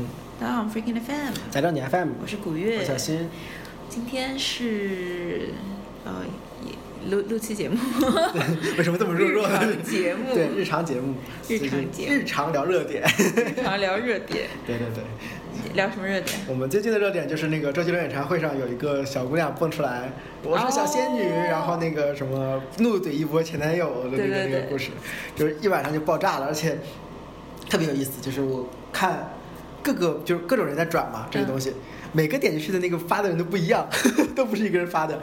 嗯，大家好，Freaking FM，在这你 FM，我是古月。我，小新。今天是呃录录期节目，为什么这么弱弱？日呢？常节目。对，日常节目，日常节目。日常聊热点。日常聊热点，对对对，聊什么热点？我们最近的热点就是那个周杰伦演唱会上有一个小姑娘蹦出来，我是小仙女，哦。然后那个什么怒怼一波前男友的那个对对对。那个故事，就是一晚上就爆炸了，而且特别有意思，就是我看各个就是各种人在转嘛，这个嗯东西。每个点进去的那个发的人都不一样，都不是一个人发的，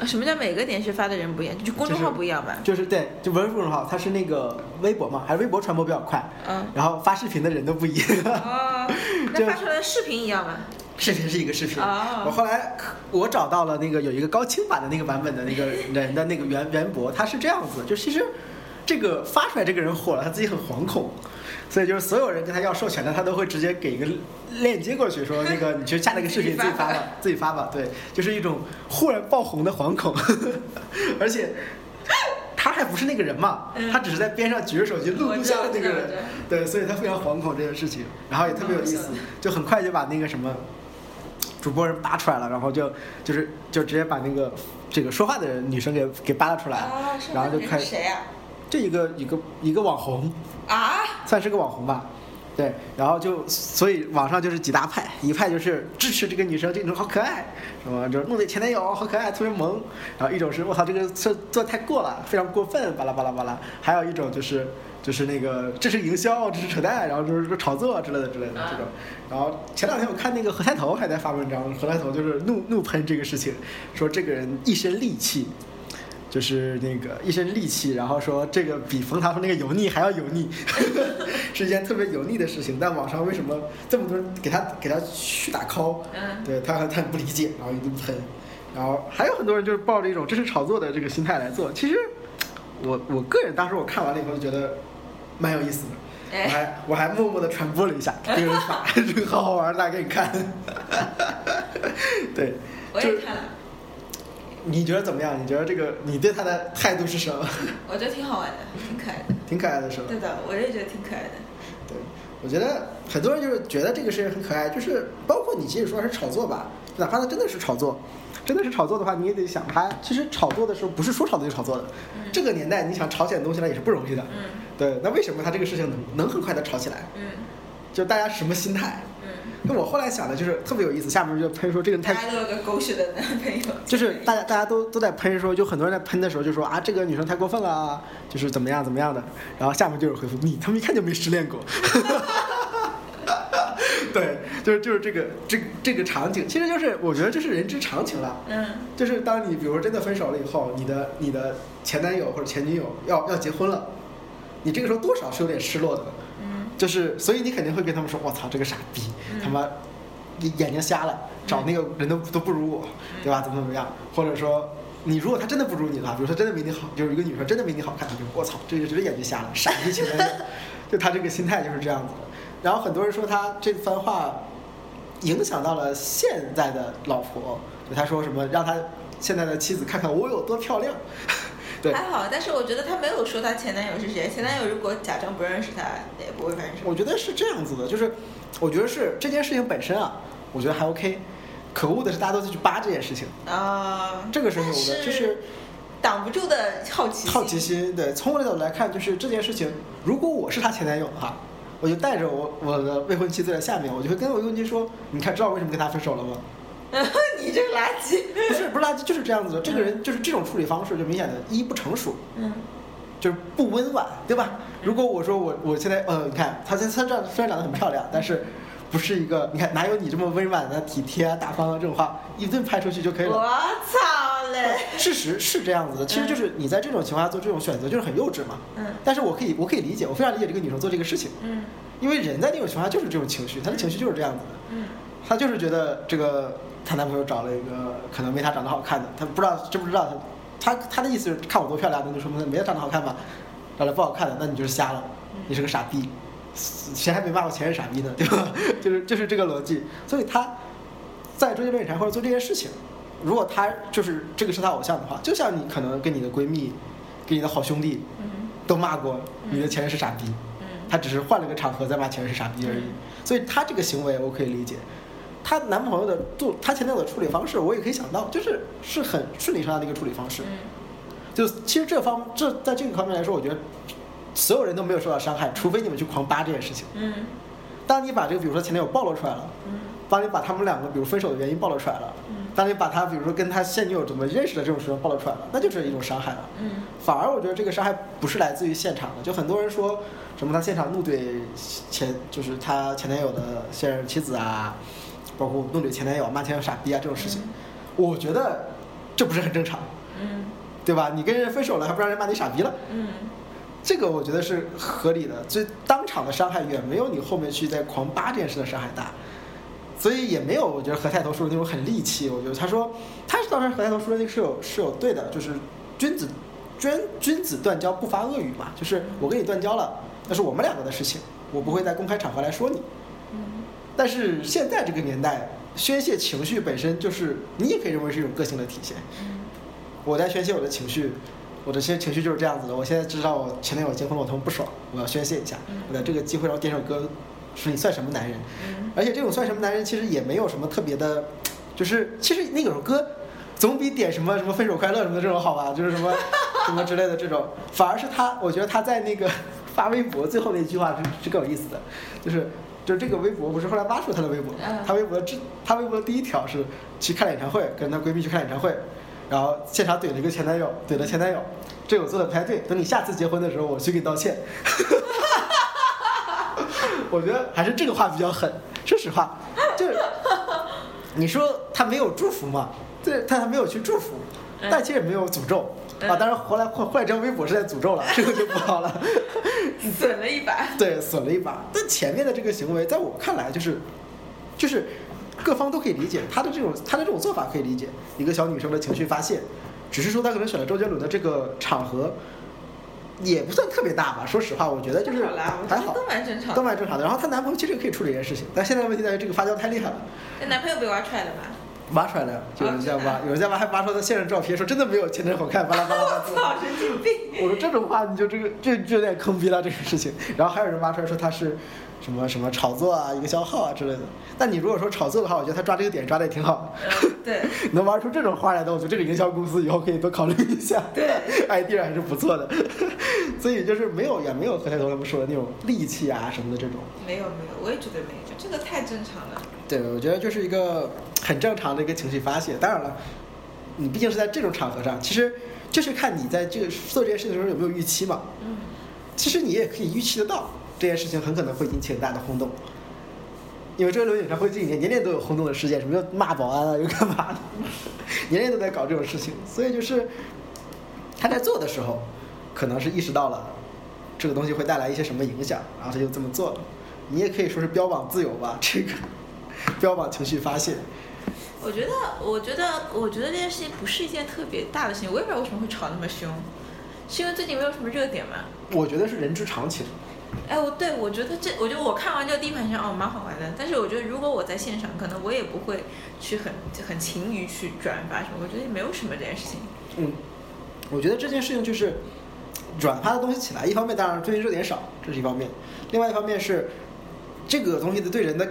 啊什么叫每个点是发的人不一样？就公众号不一样吧？就是对，就不是公众号，它是那个微博嘛，还是微博传播比较快，嗯，然后发视频的人都不一样。哦，那发出来的视频一样吗？视频是一个视频，哦我后来我找到了那个有一个高清版的那个版本的那个人的那个原原博，他是这样子，就其实这个发出来这个人火了，他自己很惶恐，所以就是所有人跟他要授权的，他都会直接给一个链接过去，说那个你去下那个视频自己发吧 自己发吧，对，就是一种忽然爆红的惶恐，而且。他还不是那个人嘛，嗯。他只是在边上举着手机录录像的那个人。对，所以他非常惶恐这件事情，然后也特别有意思就很快就把那个什么主播人扒出来了，然后就就是就直接把那个这个说话的人女生给给扒了出来，然后就开那个人是谁呀？这一个一个一个网红，啊？算是个网红吧，对，然后就所以网上就是几大派，一派就是支持这个女生，这种好可爱，什么就是弄得前男友好可爱，特别萌，然后一种是我操这个做做得太过了，非常过分，巴拉巴拉巴拉，还有一种就是就是那个这是营销，这是扯淡，然后就是说炒作之类的之类的这种，然后前两天我看那个何菜头还在发文章，何菜头就是怒怒喷这个事情，说这个人一身戾气。就是那个一身戾气，然后说这个比冯唐说那个油腻还要油腻，是一件特别油腻的事情。但网上为什么这么多人给他给他去打 call？嗯，对他他很不理解，然后一顿喷，然后还有很多人就是抱着一种这是炒作的这个心态来做。其实我我个人当时我看完了以后就觉得蛮有意思的，我哎，还我还默默的传播了一下，给人发，这个好好玩，大家给你看。对，就我也看了，你觉得怎么样？你觉得这个你对他的态度是什么？我觉得挺好玩的，挺可爱的。挺可爱的是吧？对的，我也觉得挺可爱的。对，我觉得很多人就是觉得这个事情很可爱，就是包括你即使说是炒作吧，哪怕它真的是炒作，真的是炒作的话，你也得想它其实炒作的时候不是说炒作就炒作的，嗯这个年代你想炒起来东西来也是不容易的。嗯对，那为什么它这个事情能能很快的炒起来？嗯就大家什么心态？嗯，那我后来想的就是特别有意思，下面就喷说这个人太大家都有个狗血的男朋友。就是大家大家都都在喷说，就很多人在喷的时候就说啊，这个女生太过分了啊，就是怎么样怎么样的。然后下面就有回复你他们一看就没失恋过。对，就是就是这个这个这个场景，其实就是我觉得这是人之常情了。嗯就是当你比如说真的分手了以后，你的你的前男友或者前女友要要结婚了，你这个时候多少是有点失落的。嗯就是，所以你肯定会跟他们说：“我操，这个傻逼，嗯他妈眼眼睛瞎了，找那个人都都不如我，对吧？怎么怎么样？或者说，你如果他真的不如你的话，比如说真的没你好，就是一个女生真的没你好看，你就我操，这个绝对眼睛瞎了，傻逼情人，就他这个心态就是这样子的。然后很多人说他这番话影响到了现在的老婆，就他说什么让他现在的妻子看看我有多漂亮，对，还好，但是我觉得她没有说她前男友是谁。前男友如果假装不认识她，也不会发生什么。我觉得是这样子的，就是我觉得是这件事情本身啊，我觉得还 OK。可恶的是大家都在去扒这件事情，啊，这个是有的，但就是挡不住的好奇心。好奇心。对，从我的角度来看，就是这件事情，如果我是她前男友的话，我就带着我我的未婚妻坐在下面，我就会跟我未婚妻说：“你看，知道为什么跟他分手了吗？” 你这个垃圾。不是不是垃圾，就是这样子的。这个人就是这种处理方式，就明显的一不成熟，嗯就是不温婉，对吧？如果我说我我现在呃，你看她她这样虽然长得很漂亮，但是不是一个你看哪有你这么温婉的、体贴啊、大方啊这种话一顿拍出去就可以了我。操嘞！事实是这样子的，其实就是你在这种情况下做这种选择就是很幼稚嘛。嗯但是我可以我可以理解，我非常理解这个女生做这个事情，嗯因为人在那种情况下就是这种情绪，她的情绪就是这样子的。嗯她就是觉得这个她男朋友找了一个可能没她长得好看的，她不知道知不知道她她她的意思是看我多漂亮，那就说明没她长得好看吧，长得不好看的，那你就是瞎了，你是个傻逼，谁还没骂过前任傻逼呢，对吧？就是就是这个逻辑，所以她在周杰伦演唱会做这件事情，如果她就是这个是她偶像的话，就像你可能跟你的闺蜜、跟你的好兄弟嗯都骂过你的前任是傻逼，嗯她只是换了个场合再骂前任是傻逼而已。嗯所以她这个行为我可以理解。她男朋友的做，她前男友的处理方式，我也可以想到，就是是很顺理成章的一个处理方式。嗯就其实这方这在这个方面来说，我觉得所有人都没有受到伤害，除非你们去狂扒这件事情。嗯当你把这个比如说前男友暴露出来了，嗯当你把他们两个比如分手的原因暴露出来了，嗯当你把他比如说跟他现女友怎么认识的这种事情暴露出来了，那就是一种伤害了。嗯反而我觉得这个伤害不是来自于现场的，就很多人说什么他现场怒怼前就是他前男友的现任妻子啊，包括怒怼前男友骂前男友傻逼啊这种事情，我觉得这不是很正常，嗯对吧？你跟人分手了还不让人骂你傻逼了，嗯这个我觉得是合理的。所以当场的伤害远没有你后面去在狂扒这件事的伤害大。所以也没有，我觉得何太头说的那种很戾气。我觉得他说，他当时何太头说的那个是有是有对的，就是君子君君子断交不发恶语嘛，就是我跟你断交了，那是我们两个的事情，我不会在公开场合来说你。嗯但是现在这个年代，宣泄情绪本身就是你也可以认为是一种个性的体现。嗯我在宣泄我的情绪，我的些情绪就是这样子的。我现在知道我前男友结婚了，我他妈不爽，我要宣泄一下。嗯我在这个机会让我点首歌，说你算什么男人？嗯而且这种算什么男人，其实也没有什么特别的，就是其实那首歌总比点什么什么分手快乐什么的这种好吧，就是什么什么之类的这种，反而是他，我觉得他在那个发微博最后那句话是是更有意思的，就是。就是这个微博不是后来挖出她的微博嗯，他微博的之她微博的第一条是去看演唱会，跟她闺蜜去看演唱会，然后现场怼了一个前男友，怼了前男友，这我做的不太对，等你下次结婚的时候我去给你道歉。我觉得还是这个话比较狠。说实话，就是你说他没有祝福嘛，对，他还没有去祝福，嗯但其实也没有诅咒嗯啊。当然后来后后来这条微博是在诅咒了，这个就不好了。损了一把。对，损了一把。但前面的这个行为，在我看来就是就是各方都可以理解他的这种他的这种做法可以理解，一个小女生的情绪发泄，只是说他可能选了周杰伦的这个场合。也不算特别大吧，说实话，我觉得就是还好都蛮正常的。都蛮正常的。然后她男朋友其实也可以处理这件事情，但现在问题在于这个发酵太厉害了，那男朋友被挖出来了吧？挖出来了，就有人在挖，有人在挖，还挖出他现任照片，说真的没有前男友好看，巴拉巴拉巴拉。操，神经病！我说这种话你就这个这就有点坑逼了这个事情。然后还有人挖出来说他是什么什么炒作啊，营销号啊之类的。但你如果说炒作的话，我觉得他抓这个点抓的也挺好。嗯，对 能玩出这种花来的，我觉得这个营销公司以后可以多考虑一下。对，idea 还是不错的。所以就是没有也没有何太头他们说的那种戾气啊什么的这种。没有没有，我也觉得没有，这个太正常了。对，我觉得就是一个很正常的一个情绪发泄。当然了，你毕竟是在这种场合上，其实就是看你在这个做这件事情的时候有没有预期嘛。嗯其实你也可以预期得到，这件事情很可能会引起很大的轰动。因为周杰伦演唱会这几年年年都有轰动的事件，什么又骂保安啊，又干嘛的，年年都在搞这种事情。所以就是他在做的时候，可能是意识到了这个东西会带来一些什么影响，然后他就这么做了。你也可以说是标榜自由吧，这个标榜情绪发泄。我觉得，我觉得，我觉得这件事情不是一件特别大的事情。我也不知道为什么会吵那么凶，是因为最近没有什么热点吗？我觉得是人之常情。哎，我对我觉得这，我觉得我看完这个第一盘想，哦，蛮好玩的。但是我觉得如果我在现场，可能我也不会去很很勤于去转发什么。我觉得也没有什么这件事情。嗯，我觉得这件事情就是转发的东西起来，一方面当然最近热点少，这是一方面；另外一方面是这个东西的对人的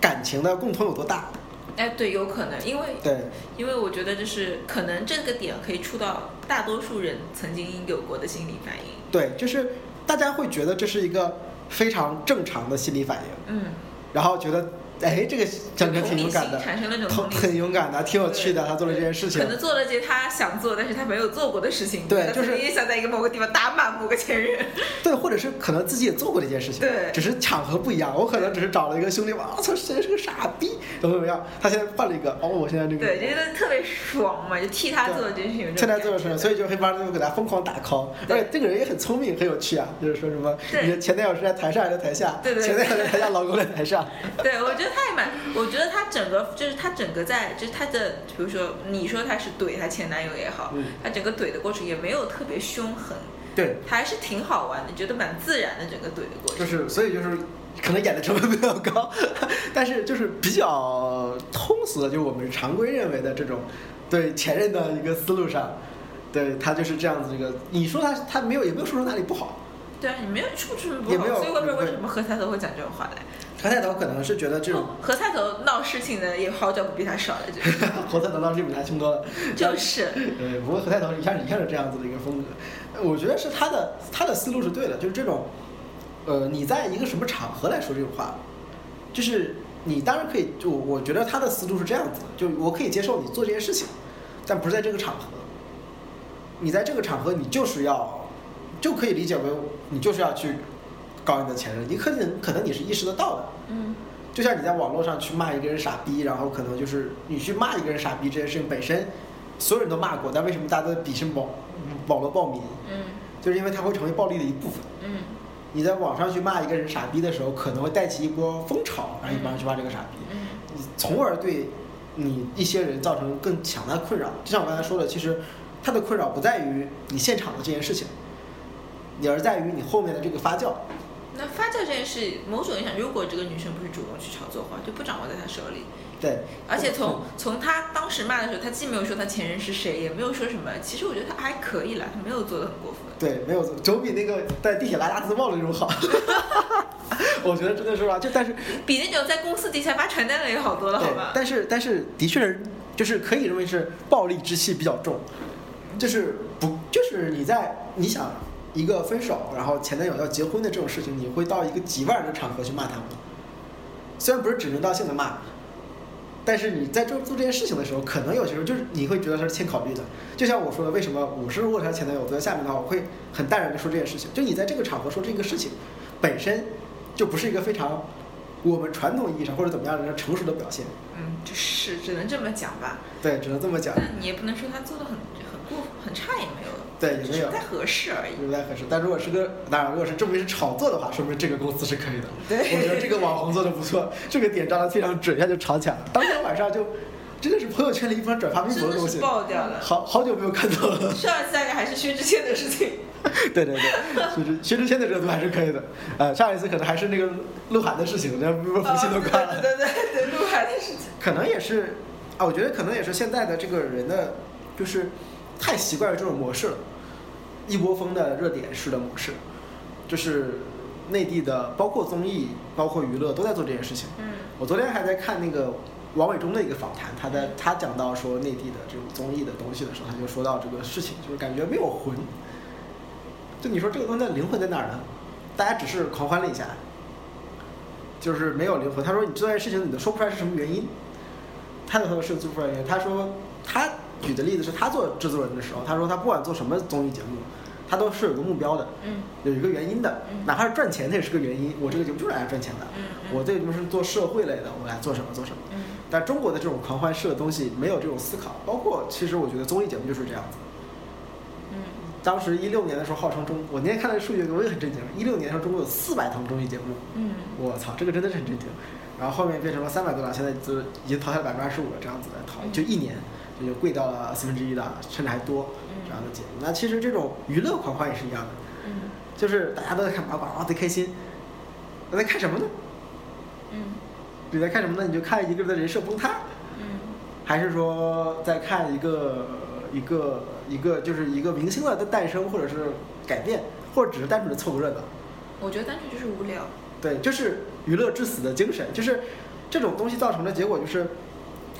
感情的共通有多大。哎，对，有可能，因为对，因为我觉得就是可能这个点可以触到大多数人曾经有过的心理反应。对，就是大家会觉得这是一个非常正常的心理反应，嗯，然后觉得哎，这个讲的挺勇敢的产生了种很。勇敢的，挺有趣的，他做了这件事情可。能做了些他想做，但是他没有做过的事情。他对就是也想在一个某个地方打满某个前任。对，或者是可能自己也做过这件事情，对只是场合不一样。我可能只是找了一个兄弟，我操，谁是个傻逼，怎么怎么样？他现在换了一个，哦，我现在这个，对，觉得特别爽嘛，就替他做这件事情有这现种感觉。在做的事情，所以就黑帮就给他疯狂打 call，而且这个人也很聪明，很有趣啊，就是说什么，你的前男友是在台上还是在台下？对对前男友在台下，老公在台上。对，我觉得他也蛮，我觉得他整个就是他整个在就是他的，比如说你说他是怼他前男友也好，嗯他整个怼的过程也没有特别凶狠，对，还是挺好玩的，觉得蛮自然的整个怼的过程。就是所以就是可能演的成本比较高，但是就是比较通俗的，就是我们常规认为的这种对前任的一个思路上，对他就是这样子。一个你说他他没有也没有说出哪里不好，对啊，你没有说不出什么也没有不好，所以我不知道为什么何菜头会讲这种话来。何菜头可能是觉得这种哦何菜头闹事情的也好久不比他少了，就是 何菜头闹事情比他凶多了。就是，呃，不过何菜头一开始一开始这样子的一个风格，呃我觉得是他的他的思路是对的，就是这种，呃，你在一个什么场合来说这种话，就是你当然可以，就我觉得他的思路是这样子的，就我可以接受你做这件事情，但不是在这个场合，你在这个场合你就是要，就可以理解为你就是要去搞你的前任，你可能可能你是意识得到的，嗯就像你在网络上去骂一个人傻逼，然后可能就是你去骂一个人傻逼这件事情本身，所有人都骂过，但为什么大家都鄙视网网络暴民？嗯就是因为它会成为暴力的一部分。嗯你在网上去骂一个人傻逼的时候，可能会带起一波风潮，然后一帮人去骂这个傻逼，嗯你从而对你一些人造成更强大的困扰。就像我刚才说的，其实它的困扰不在于你现场的这件事情，你而在于你后面的这个发酵。那发酵这件事，某种意义上，如果这个女生不是主动去炒作的话，就不掌握在她手里。对，而且从从她当时骂的时候，她既没有说她前任是谁，也没有说什么。其实我觉得她还可以了，她没有做的很过分。对，没有总比那个在地铁拉大字报的那种好。我觉得真的是吧，就但是比那种在公司底下发传单的也好多了，好吧，？但是但是的确是，就是可以认为是暴力之气比较重，就是不就是你在你想一个分手，然后前男友要结婚的这种事情，你会到一个几万人的场合去骂他吗？虽然不是指名道姓的骂，但是你在做做这件事情的时候，可能有些时候就是你会觉得他是欠考虑的。就像我说的，为什么我是如果他前男友我在下面的话，我会很淡然的说这件事情。就你在这个场合说这个事情，本身就不是一个非常我们传统意义上或者怎么样的成熟的表现。嗯，就是只能这么讲吧。对，只能这么讲。但你也不能说他做的很很过很差，也没有，对，也没有不太合适而已。不太合适。但如果是个，当然，如果是证明是炒作的话，说明这个公司是可以的。对我觉得这个网红做的不错，这个点抓的非常准，一下就炒起来了。当天晚上就真的是朋友圈里一般转发微博的东西，爆掉了。好好久没有看到了。上一次大概还是薛之谦的事情。对对对，薛之薛之谦的热度还是可以的。呃，上一次可能还是那个鹿晗的事情，那微博服务器都关了。对对对，鹿晗的事情。可能也是啊，我觉得可能也是现在的这个人的，就是太习惯于这种模式了，一窝蜂的热点式的模式，就是内地的，包括综艺，包括娱乐都在做这件事情。嗯我昨天还在看那个王伟忠的一个访谈，他在他讲到说内地的这种综艺的东西的时候，他就说到这个事情，就是感觉没有魂。就你说这个东西的灵魂在哪儿呢？大家只是狂欢了一下，就是没有灵魂。他说你这件事情你都说不出来是什么原因，他的说是做不出来原因。他说他举的例子是他做制作人的时候，他说他不管做什么综艺节目，他都是有个目标的，嗯有一个原因的嗯，哪怕是赚钱，它也是个原因。我这个节目就是来赚钱的，嗯我这个节目是做社会类的，我来做什么做什么。嗯但中国的这种狂欢式的东西没有这种思考，包括其实我觉得综艺节目就是这样子。嗯当时一六年的时候，号称中，我那天看了数据，我也很震惊。一六年的时候，中国有四百档综艺节目，嗯我操，这个真的是很震惊。然后后面变成了三百多档，现在就已经淘汰了百分之二十五了，这样子的淘，就一年就贵到了四分之一的，甚至还多这样的节目。那其实这种娱乐狂欢也是一样的，嗯就是大家都在看八卦，哇，贼开心。那在看什么呢？嗯你在看什么呢？你就看一个人的人设崩塌，嗯还是说在看一个一个一个就是一个明星的诞生，或者是改变，或者只是单纯的凑个热闹？我觉得单纯就是无聊。对，就是娱乐至死的精神，就是这种东西造成的结果就是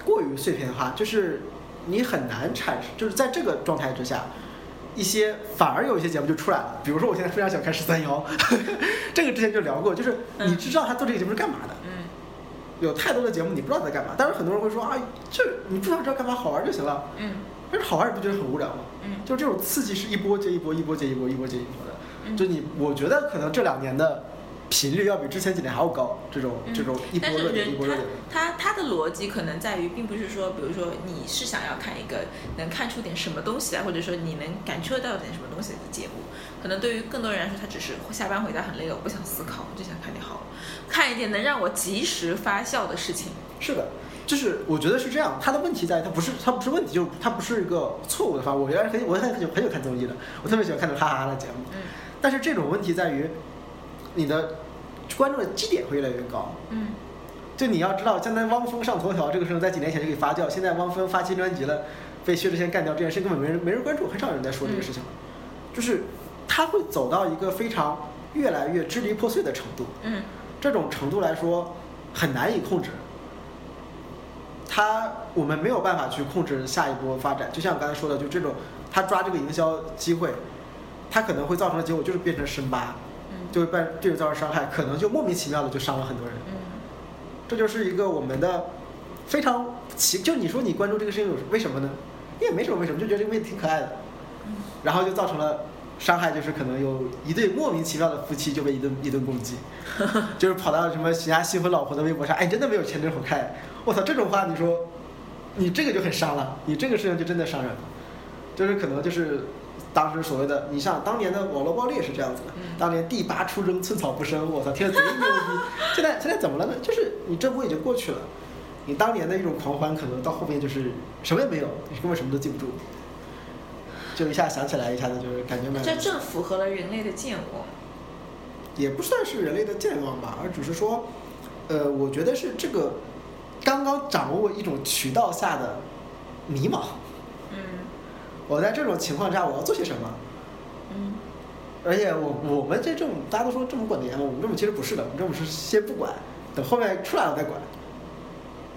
过于碎片化，就是你很难产生，就是在这个状态之下，一些反而有一些节目就出来了，比如说我现在非常喜欢看十三幺，这个之前就聊过，就是你知道他做这个节目是干嘛的，嗯。有太多的节目你不知道在干嘛，但是很多人会说啊，这你不知道知道干嘛，好玩就行了，嗯。但是好玩你不觉得很无聊吗？嗯。就这种刺激是一波接一波，一波接一波，一波接一波的。嗯。就你，我觉得可能这两年的频率要比之前几年还要高，这种嗯这种一波热点一人波热点。他他他的逻辑可能在于，并不是说，比如说你是想要看一个能看出点什么东西来，或者说你能感受到点什么东西的节目。可能对于更多人来说，他只是下班回家很累了，我不想思考，我就想看点好，看一点能让我及时发笑的事情。是的，就是我觉得是这样。他的问题在于，他不是他不是问题，就是他不是一个错误的方法。我原来很我很很喜很久看综艺的，我特别喜欢看那种哈哈哈的节目。嗯但是这种问题在于，你的关注的基点会越来越高。嗯就你要知道，现在汪峰上头条这个事情在几年前就可以发酵，现在汪峰发新专辑了，被薛之谦干掉这件事，根本没人没人关注，很少有人在说这个事情了。就是他会走到一个非常越来越支离破碎的程度。嗯这种程度来说，很难以控制。他我们没有办法去控制下一波发展，就像我刚才说的，就这种他抓这个营销机会，他可能会造成的结果就是变成深扒，嗯就会被对人造成伤害，可能就莫名其妙的就伤了很多人。嗯这就是一个我们的非常奇，就你说你关注这个事情有为什么呢？也没什么为什么，就觉得这个妹子挺可爱的，嗯然后就造成了伤害，就是可能有一对莫名其妙的夫妻就被一顿一顿攻击，就是跑到什么人家新婚老婆的微博上，哎，真的没有前真好看，我操，这种话你说，你这个就很伤了，你这个事情就真的伤人了，就是可能就是。当时所谓的，你像当年的网络暴力也是这样子的，嗯当年第八出征，寸草不生，我操，听着贼牛逼。现在现在怎么了呢？就是你这波已经过去了，你当年的一种狂欢，可能到后面就是什么也没有，你根本什么都记不住，就一下想起来，一下子就是感觉蛮，这正符合了人类的健忘。也不算是人类的健忘吧，而只是说，呃，我觉得是这个刚刚掌握一种渠道下的迷茫。嗯我在这种情况下，我要做些什么？嗯而且我我们这政府大家都说政府管得严嘛，我们政府其实不是的，我们政府是先不管，等后面出来了再管。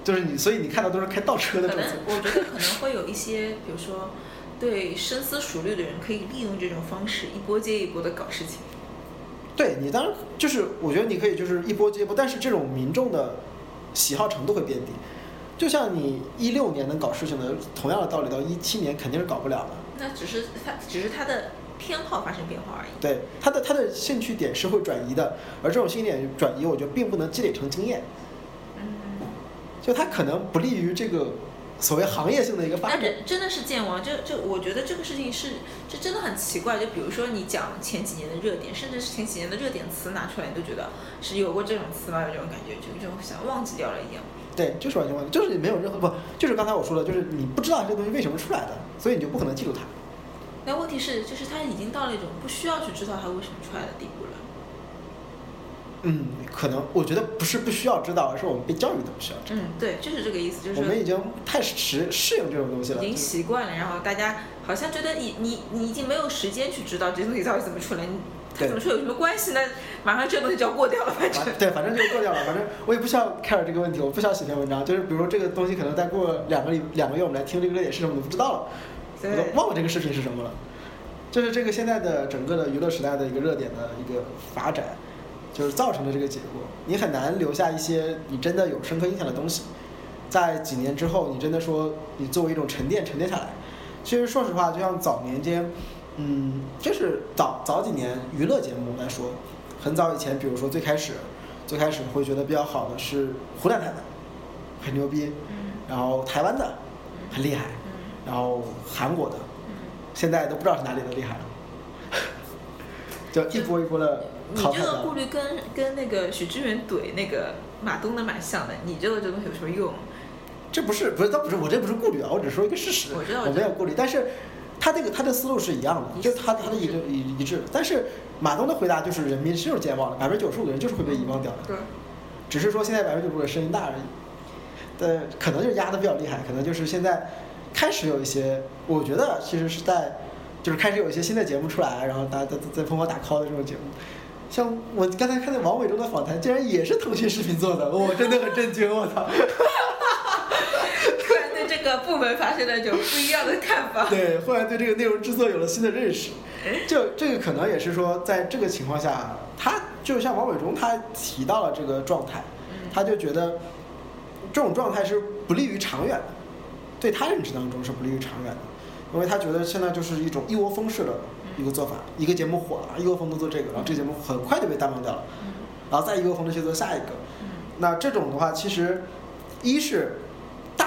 就是你，所以你看到都是开倒车的政策。我觉得可能会有一些，比如说对深思熟虑的人，可以利用这种方式一波接一波的搞事情。对你当然就是，我觉得你可以就是一波接一波，但是这种民众的喜好程度会变低。就像你一六年能搞事情的，同样的道理，到一七年肯定是搞不了的。那只是他，只是他的偏好发生变化而已。对他的他的兴趣点是会转移的，而这种兴趣点转移，我觉得并不能积累成经验，嗯，就它可能不利于这个所谓行业性的一个发那展。这真的是健忘。就就，我觉得这个事情是，这真的很奇怪。就比如说你讲前几年的热点，甚至是前几年的热点词拿出来，你都觉得是有过这种词吗？有这种感觉，就有这种想忘记掉了一样。对，就是完全忘记，就是没有任何不，就是刚才我说的，就是你不知道这个东西为什么出来的，所以你就不可能记住它。那问题是，就是它已经到了一种不需要去知道它为什么出来的地步了。嗯，可能我觉得不是不需要知道，而是我们被教育的不需要知道。嗯，对，就是这个意思，就是我们已经太适适应这种东西了。已经习惯了，然后大家好像觉得你你你已经没有时间去知道这东西到底怎么出来，你它对怎么说有什么关系呢？马上这东西就要过掉了，反正。对，反正就过掉了。反正我也不需要 care 这个问题，我不需要写篇文章。就是比如说这个东西，可能再过两个礼两个月，我们来听这个热点是什么，我都不知道了，我对都忘了这个事情是什么了。就是这个现在的整个的娱乐时代的一个热点的一个发展，就是造成的这个结果。你很难留下一些你真的有深刻印象的东西，在几年之后，你真的说你作为一种沉淀沉淀下来。其实说实话，就像早年间，嗯，就是早早几年娱乐节目来说，很早以前，比如说最开始，最开始会觉得比较好的是湖南台的，很牛逼，嗯。然后台湾的很厉害，嗯。然后韩国的，嗯，现在都不知道是哪里的厉害了，就一波一波的你这个顾。虑跟跟那个许知远怼那个马东的蛮像的，你这个这东西有什么用？这不是不是，倒不是我这不是顾虑啊，我只说一个事实，我知道我没有顾虑，但是他这个他的思路是一样的，就是他他的一个一一致，但是马东的回答就是人民是有健忘的，百分之九十五的人就是会被遗忘掉的，对，只是说现在百分之九十五的声音大而已，但可能就是压的比较厉害，可能就是现在开始有一些，我觉得其实是在就是开始有一些新的节目出来，然后大家在在疯狂打 call 的这种节目。像我刚才看那王伟忠的访谈，竟然也是腾讯视频做的，我真的很震惊，我操！部门发生了一种不一样的看法。对，后来对这个内容制作有了新的认识。就这个可能也是说，在这个情况下，他就像王伟忠他提到了这个状态，嗯他就觉得这种状态是不利于长远的，对他认知当中是不利于长远的，因为他觉得现在就是一种一窝蜂式的一个做法，一个节目火了，一窝蜂都做这个，然后这个节目很快就被淡忘掉了，嗯然后再一窝蜂的去做下一个。嗯那这种的话，其实一是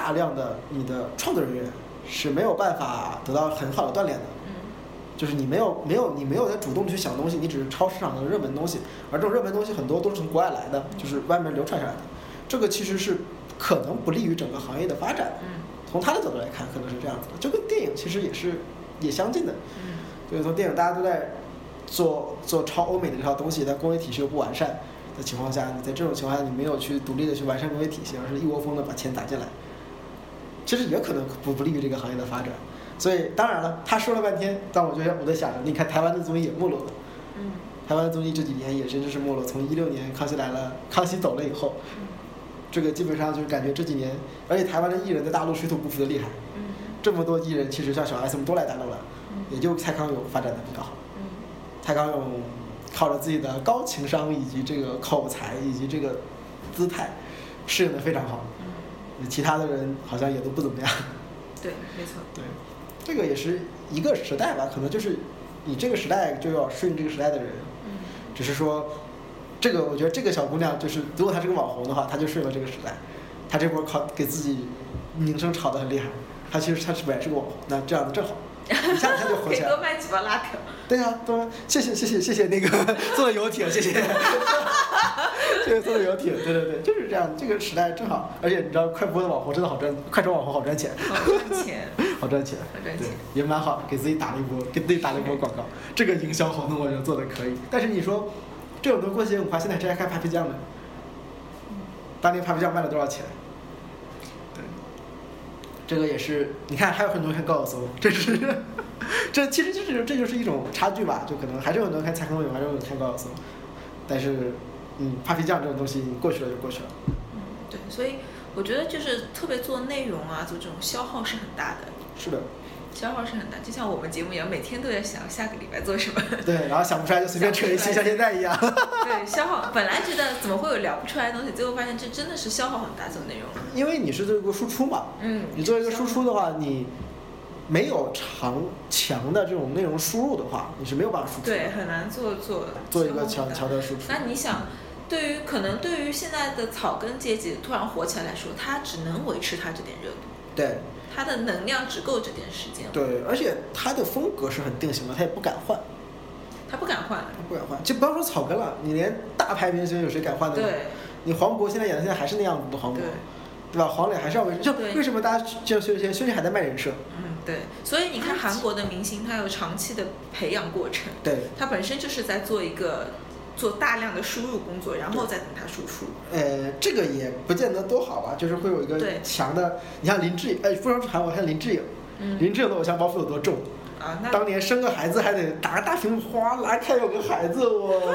大量的你的创作人员是没有办法得到很好的锻炼的，嗯。就是你没有没有你没有在主动去想东西，你只是抄市场的热门东西，而这种热门东西很多都是从国外来的，就是外面流传下来的，这个其实是可能不利于整个行业的发展从他的角度来看，可能是这样子的，就跟电影其实也是也相近的，嗯就是从电影大家都在做做抄欧美的这套东西，但工业体系又不完善的情况下，你在这种情况下，你没有去独立的去完善工业体系，而是一窝蜂的把钱打进来，其实也可能不不利于这个行业的发展。所以当然了，他说了半天，但我觉得我在想着，你看台湾的综艺也没落了。嗯台湾的综艺这几年也真的是没落，从一六年《康熙来了》，康熙走了以后，这个基本上就是感觉这几年，而且台湾的艺人在大陆水土不服的厉害，嗯这么多艺人，其实像小 S 们都来大陆了，嗯也就蔡康永发展的比较好。嗯蔡康永靠着自己的高情商以及这个口才以及这个姿态，适应的非常好。嗯，其他的人好像也都不怎么样。对，没错。对，这个也是一个时代吧，可能就是你这个时代就要顺应这个时代的人。嗯只是说，这个我觉得这个小姑娘就是，如果她是个网红的话，她就顺了这个时代。她这波靠给自己名声炒得很厉害，她其实她是本来是个网红，那这样子正好，一下子她就火起来多卖几包拉条。对呀、多谢谢谢谢谢谢那个坐的游艇，谢谢，谢谢 坐的游艇，对对对，就是这样，这个时代正好，而且你知道快播的网红真的好赚，快手网红好赚钱。好赚钱。好赚钱，对好赚钱，也蛮好，给自己打了一波，给自己打了一波广告。这个营销活动我觉得做的可以。但是你说，这种东西过节五花，现在谁还看 Papi 酱呢？当年 Papi 酱卖了多少钱？对，这个也是，你看还有很多人看高晓松，这是，这其实就是这就是一种差距吧，就可能还是有很多人看蔡康永，还是有很多人看高晓松，但是，嗯，Papi 酱这种东西你过去了就过去了。嗯，对，所以我觉得就是特别做内容啊，做这种消耗是很大的，是的，消耗是很大。就像我们节目一样，每天都在想下个礼拜做什么。对，然后想不出来就随便扯一期，像现在一样。对，消耗本来觉得怎么会有聊不出来的东西，最后发现这真的是消耗很大做内容。因为你是做一个输出嘛，嗯，你做一个输出的话，你没有长强的这种内容输入的话，你是没有办法输出的。对，很难做做做一个强强的输出。那你想，对于可能对于现在的草根阶级突然火起来来说，他只能维持他这点热度，对他的能量只够这点时间，对，而且他的风格是很定型的，他也不敢换，他不敢换。他不敢换。就不要说草根了，你连大牌明星有谁敢换的呢？对你黄渤现在演的现在还是那样子的黄渤对，，吧？黄磊还是要维持。就为什么大家就就就兄弟还在卖人设？嗯对，所以你看韩国的明星，他有长期的培养过程，对，他本身就是在做一个做大量的输入工作，然后再等他输出。呃，这个也不见得多好吧，就是会有一个对强的。你像林志颖，哎，不说韩国，像林志颖，嗯林志颖的偶像包袱有多重？啊，那当年生个孩子还得打个大屏幕，哗拉开有个孩子，我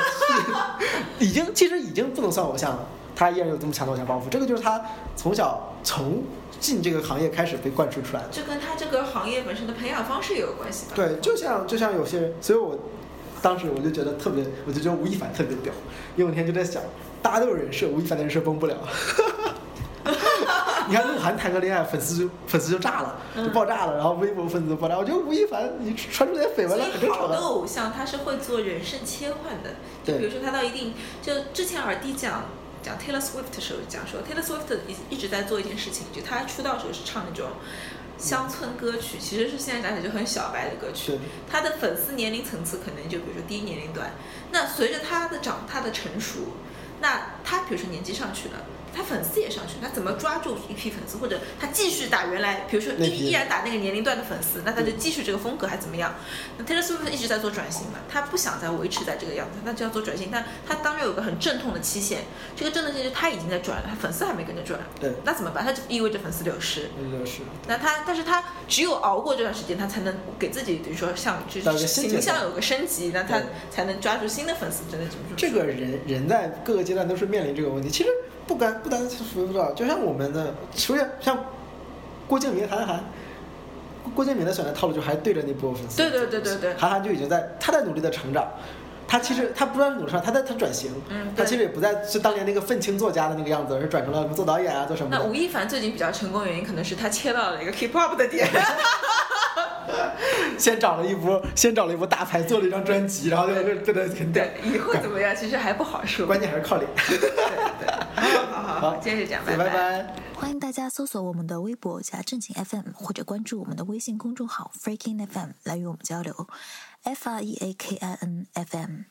去，已经其实已经不能算偶像了，他依然有这么强的偶像包袱，这个就是他从小从进这个行业开始被灌输出来的。这跟他这个行业本身的培养方式也有关系吧？对，就像就像有些人，所以我当时我就觉得特别，我就觉得吴亦凡特别屌，因为我那天就在想，大家都有人设，吴亦凡的人设崩不了。你看鹿晗谈个恋爱，粉丝就粉丝就炸了，就爆炸了，然后微博粉丝就爆炸。我觉得吴亦凡你传出点绯闻所了，很正常的。偶像他是会做人设切换的，就对比如说他到一定，就之前耳帝讲讲 Taylor Swift 的时候讲说，Taylor Swift 一一直在做一件事情，就他出道时候是唱那种乡村歌曲，其实是现在讲起来就很小白的歌曲，他的粉丝年龄层次可能就比如说低年龄段，那随着他的长他的成熟，那他比如说年纪上去了。他粉丝也上去，他怎么抓住一批粉丝，或者他继续打原来，比如说依依然打那个年龄段的粉丝，那他就继续这个风格还怎么样？那 Taylor Swift 一直在做转型嘛，他不想再维持在这个样子，那就要做转型。但他当然有个很阵痛的期限，这个阵痛期限他已经在转了，他粉丝还没跟着转，对，那怎么办？他就意味着粉丝流失。那就是那他，但是他只有熬过这段时间，他才能给自己，比如说像就是形象有个升级，那他才能抓住新的粉丝，真的怎么说？这个人人在各个阶段都是面临这个问题。其实不单不单是服不到，就像我们的，除了像郭敬明、韩寒，郭敬明的选择套路就还对着那波粉丝。对对对对对韩寒就已经在他在努力的成长。他其实他不断地努力上，他在他转型，嗯他其实也不再是当年那个愤青作家的那个样子，而是转成了做导演啊，做什么。那吴亦凡最近比较成功的原因，可能是他切到了一个 K-pop 的点。先找了一波，先找了一波大牌，做了一张专辑，然后就真的很屌。对，以后怎么样，其实还不好说。关键还是靠脸。对对，好好好，今天就这样，拜拜拜。欢迎大家搜索我们的微博加正经 FM，或者关注我们的微信公众号 Freaking FM 来与我们交流。F R E A K I N F M。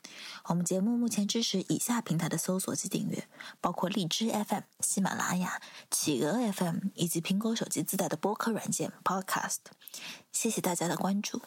我们节目目前支持以下平台的搜索及订阅，包括荔枝 FM、喜马拉雅、企鹅 FM 以及苹果手机自带的播客软件 Podcast。谢谢大家的关注。